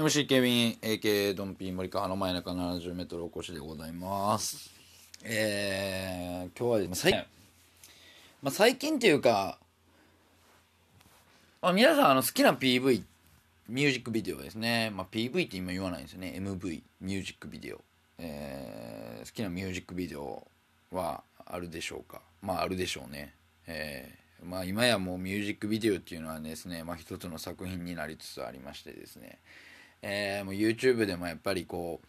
MC ケビン AK ドンピー森川の前中 70m お越しでございます。えー、今日はですね、まあ、最近というか、まあ、皆さんあの好きな PV ミュージックビデオですね、まあ、PV って今言わないんですよね。MV ミュージックビデオ、えー、好きなミュージックビデオはあるでしょうか？まああるでしょうね。えーまあ、今やもうミュージックビデオっていうのはですね、まあ、一つの作品になりつつありましてですね、えー、もう YouTube でもやっぱりこ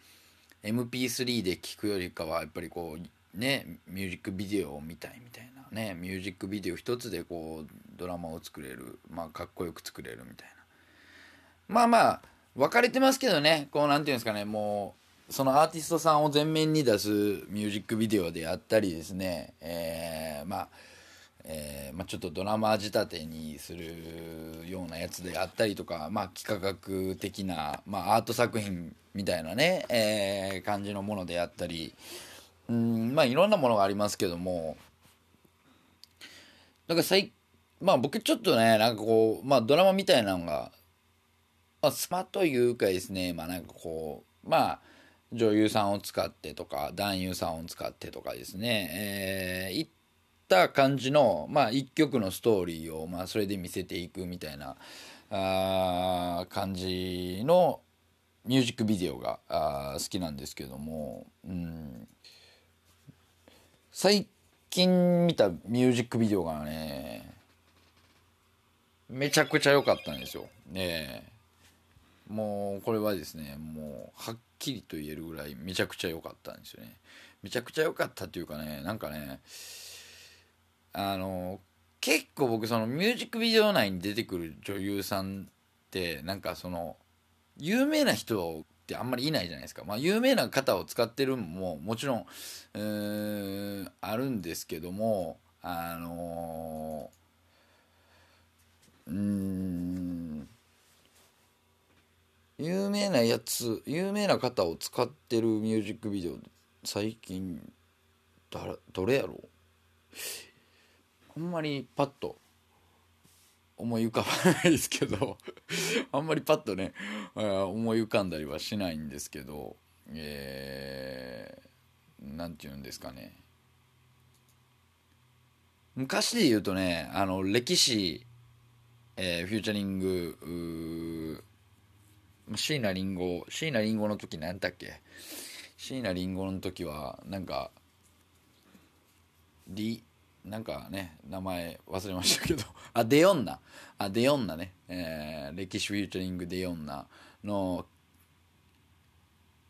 う MP3 で聴くよりかはやっぱりこうねミュージックビデオを見たいみたいなねミュージックビデオ一つでこうドラマを作れるまあかっこよく作れるみたいな。まあまあ分かれてますけどねこうなんていうんですかねもうそのアーティストさんを前面に出すミュージックビデオであったりですねえー、まあえーまあ、ちょっとドラマ仕立てにするようなやつであったりとか、まあ、幾何学的な、まあ、アート作品みたいなね、えー、感じのものであったりうんまあいろんなものがありますけども。だか最まあ僕ちょっとねなんかこう、まあ、ドラマみたいなのが、まあ、スマというかですねまあなんかこうまあ女優さんを使ってとか男優さんを使ってとかですね、えー、った感じの、まあ、一曲のストーリーを、まあ、それで見せていくみたいなあ感じのミュージックビデオがあ好きなんですけども、うん、最近見たミュージックビデオがねめちゃくちゃ良かったんですよ。ねもうこれはですねもうはっきりと言えるぐらいめちゃくちゃ良かったんですよね。めちゃくちゃ良かったっていうかねなんかねあの結構僕そのミュージックビデオ内に出てくる女優さんってなんかその有名な人ってあんまりいないじゃないですか、まあ、有名な方を使ってるのももちろんんあるんですけどもあのうん有名なやつ有名な方を使ってるミュージックビデオ最近誰どれやろう？あんまりパッと思い浮かばないですけど あんまりパッとね思い浮かんだりはしないんですけどえー、なんて言うんですかね。昔で言うとねあの歴史、えー、フューチャリング椎名林檎椎名林檎の時何だっけ？椎名林檎の時はなんかリなんかね名前忘れましたけど。あデヨンナ。あデヨンナね、えー、歴史フューチャリングデヨンナの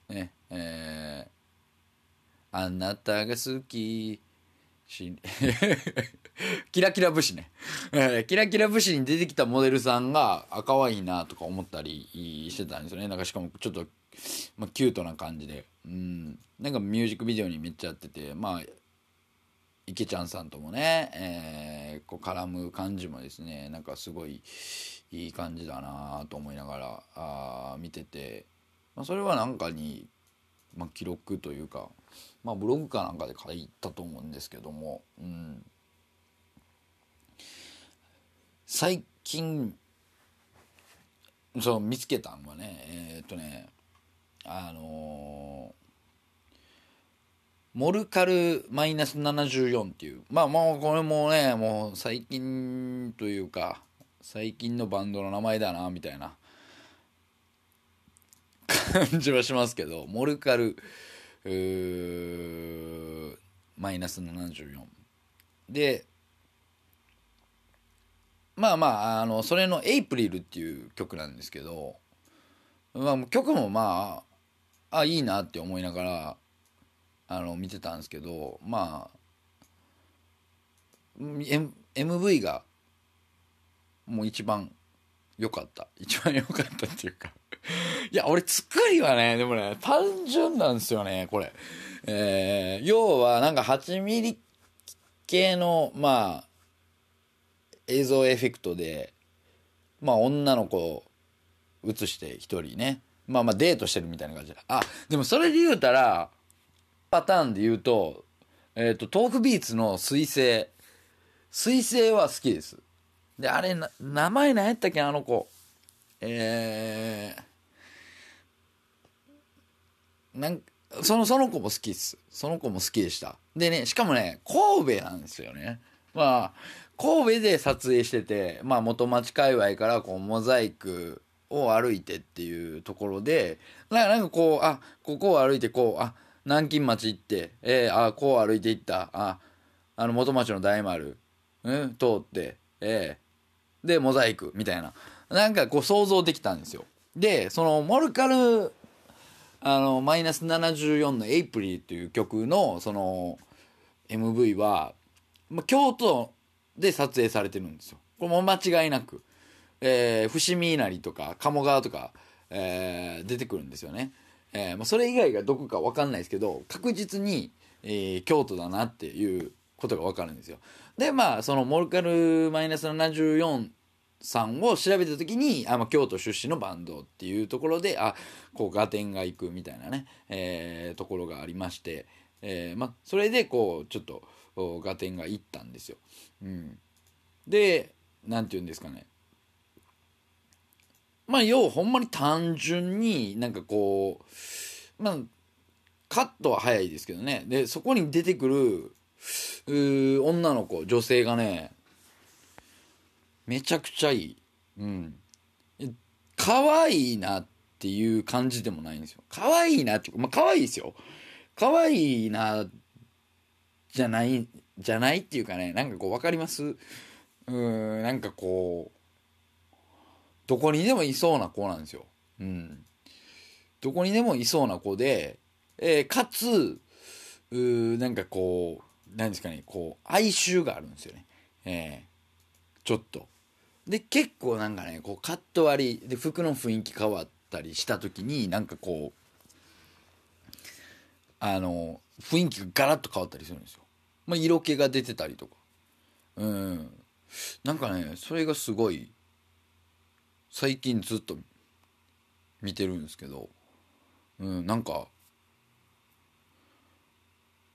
ねえー、あなたが好き。し キラキラ武士ね、キラキラ武士に出てきたモデルさんが赤ワインなとか思ったりしてたんですよね。なんかしかもちょっと、まあ、キュートな感じで。うん。なんかミュージックビデオにめっちゃやってて。まあ池ちゃんさんともね、えー、こう絡む感じもですねなんかすごいいい感じだなと思いながらあ見てて、まあ、それはなんかに、まあ、記録というか、まあ、ブログかなんかで書いたと思うんですけども、うん、最近そう見つけたんはねえー、っとねあのーモルカルマイナス74っていう。まあもうこれもね、もう最近というか、最近のバンドの名前だな、みたいな感じはしますけど、モルカル、マイナス74。で、まあまあ、あの、それのエイプリルっていう曲なんですけど、まあ曲もまあ、あ、いいなって思いながら、あの見てたんですけどまあ、M、MV がもう一番良かった。一番良かったっていうか。いや俺作りはねでもね単純なんですよねこれ。えー、要はなんか8ミリ系のまあ映像エフェクトでまあ女の子を映して一人ね。まあまあデートしてるみたいな感じ。であでもそれで言うたらパターンで言うとえっ、ー、とトークビーツの彗星。彗星は好きです。であれ名前何やったっけあの子。えー、なんそのその子も好きっす。その子も好きでした。でねしかもね神戸なんですよね。まあ神戸で撮影しててまあ元町界隈からこうモザイクを歩いてっていうところでなんかこうあここを歩いてこうあ南京町行ってえー、あこう歩いていった。ああの元町の大丸、うん、通ってえー、でモザイクみたいな。なんかこう想像できたんですよ。でそのモルカルあのマイナス74の「エイプリル」っていう曲のその MV は、ま、京都で撮影されてるんですよ。これも間違いなく、えー、伏見稲荷とか鴨川とか、えー、出てくるんですよね、えーまあ、それ以外がどこか分かんないですけど確実に、えー、京都だなっていうことが分かるんですよ。でまあそのモルカルマイナス74さんを調べた時にあ、まあ、京都出身のバンドっていうところであこう合点が行くみたいなね、えー、ところがありまして、えーまあ、それでこうちょっと合点がいったんですよ。うん、で何て言うんですかね。まあ要ほんまに単純になんかこうまあカットは早いですけどねでそこに出てくる女の子女性がねめちゃくちゃいい。うん。可愛いなっていう感じでもないんですよ。可愛いなって、まあ可愛いですよ。可愛いな、じゃない、じゃないっていうかね、なんかこう分かります？うん、なんかこう、どこにでもいそうな子なんですよ。うん。どこにでもいそうな子で、えー、かつ、うなんかこう、なんですかね、こう、哀愁があるんですよね。えー、ちょっと。で結構なんかねこうカット割りで服の雰囲気変わったりした時になんかこうあの雰囲気がガラッと変わったりするんですよ。まあ、色気が出てたりとかうんなんかねそれがすごい最近ずっと見てるんですけど、うん、なんか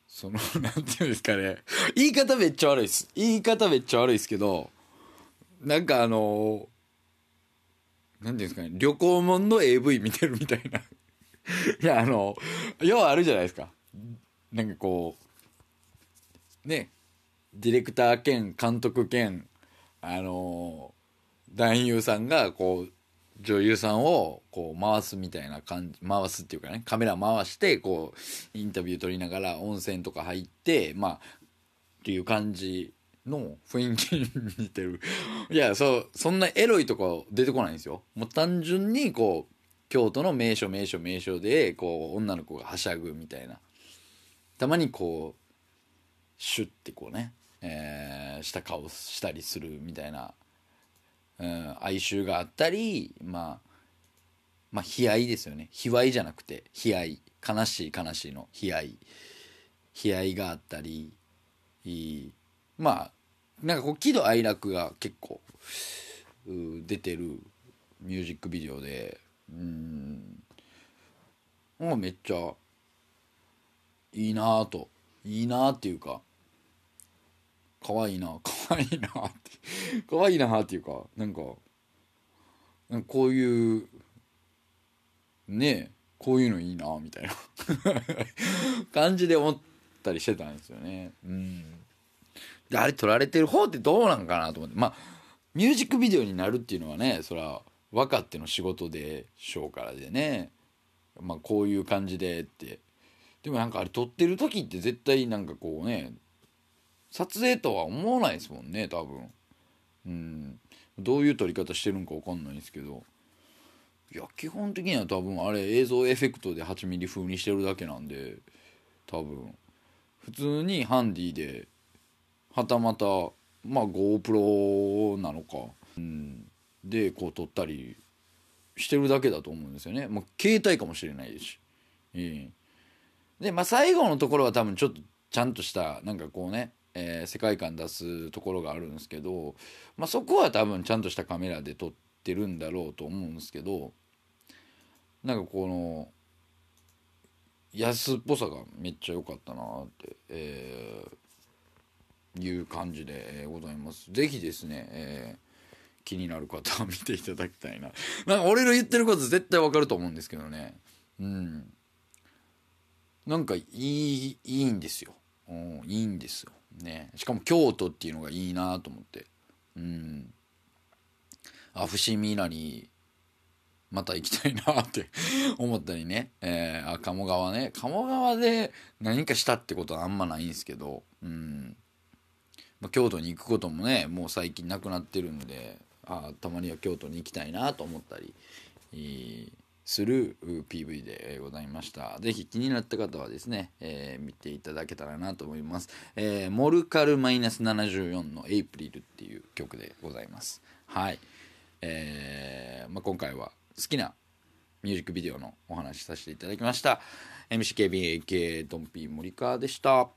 その なんていうんですかね。言い方めっちゃ悪いです。言い方めっちゃ悪いですけどなんかあのなんていうんですかね。旅行もんの AV 見てるみたいな。いやあの要はあるじゃないですか。なんかこうねディレクター兼監督兼あの男優さんがこう女優さんをこう回すみたいな感じ回すっていうかねカメラ回してこうインタビュー撮りながら温泉とか入ってまあっていう感じの雰囲気に似てる。いやそうそんなエロいとか出てこないんですよ。もう単純にこう京都の名所名所名所でこう女の子がはしゃぐみたいな。たまにこうシュッてこうね、えー、した顔したりするみたいな、うん、哀愁があったりまあまあ悲哀ですよね。悲哀じゃなくて悲哀。悲しい悲しいの。悲哀。悲哀があったりまあなんかこう喜怒哀楽が結構出てるミュージックビデオでうん。もうめっちゃいいなあと。いいなあっていうか可愛いな 可愛いなって。可愛いなっていうかなんかこういうねえこういうのいいなみたいな。感じで思ったりしてたんですよね。うん。であれ撮られてる方ってどうなんかなと思って。まあミュージックビデオになるっていうのはねそら分かっての仕事でしょうからでね。まあこういう感じでって。でもなんかあれ撮ってる時って絶対なんかこうね撮影とは思わないですもんね多分。うん。どういう撮り方してるんか分かんないですけど。いや基本的には多分あれ映像エフェクトで8ミリ風にしてるだけなんで多分。普通にハンディではたまたまあ GoPro なのか、うん、でこう撮ったりしてるだけだと思うんですよね、まあ、携帯かもしれないですし、えー、でまあ最後のところは多分ちょっとちゃんとしたなんかこうね、えー、世界観出すところがあるんですけど、まあ、そこは多分ちゃんとしたカメラで撮ってるんだろうと思うんですけどなんかこの安っぽさがめっちゃ良かったなって、えー、いう感じでございます。ぜひですね、えー気になる方は見ていただきたいな。なんか俺の言ってること絶対わかると思うんですけどね。うん。なんかいい、いいんですよ。うん、いいんですよ。ね。しかも京都っていうのがいいなと思って。うん。あ、伏見稲荷、また行きたいなって 思ったりね。えー、あ、鴨川ね。鴨川で何かしたってことはあんまないんですけど、うん。まあ、京都に行くこともね、もう最近なくなってるんで、あたまには京都に行きたいなと思ったり、する PV でございました。ぜひ気になった方はですね、えー、見ていただけたらなと思います。えー、モルカルマイナス74のエイプリルっていう曲でございます。はい。えー、まあ、今回は好きなミュージックビデオのお話しさせていただきました。MCKBAK ドンピー森川でした。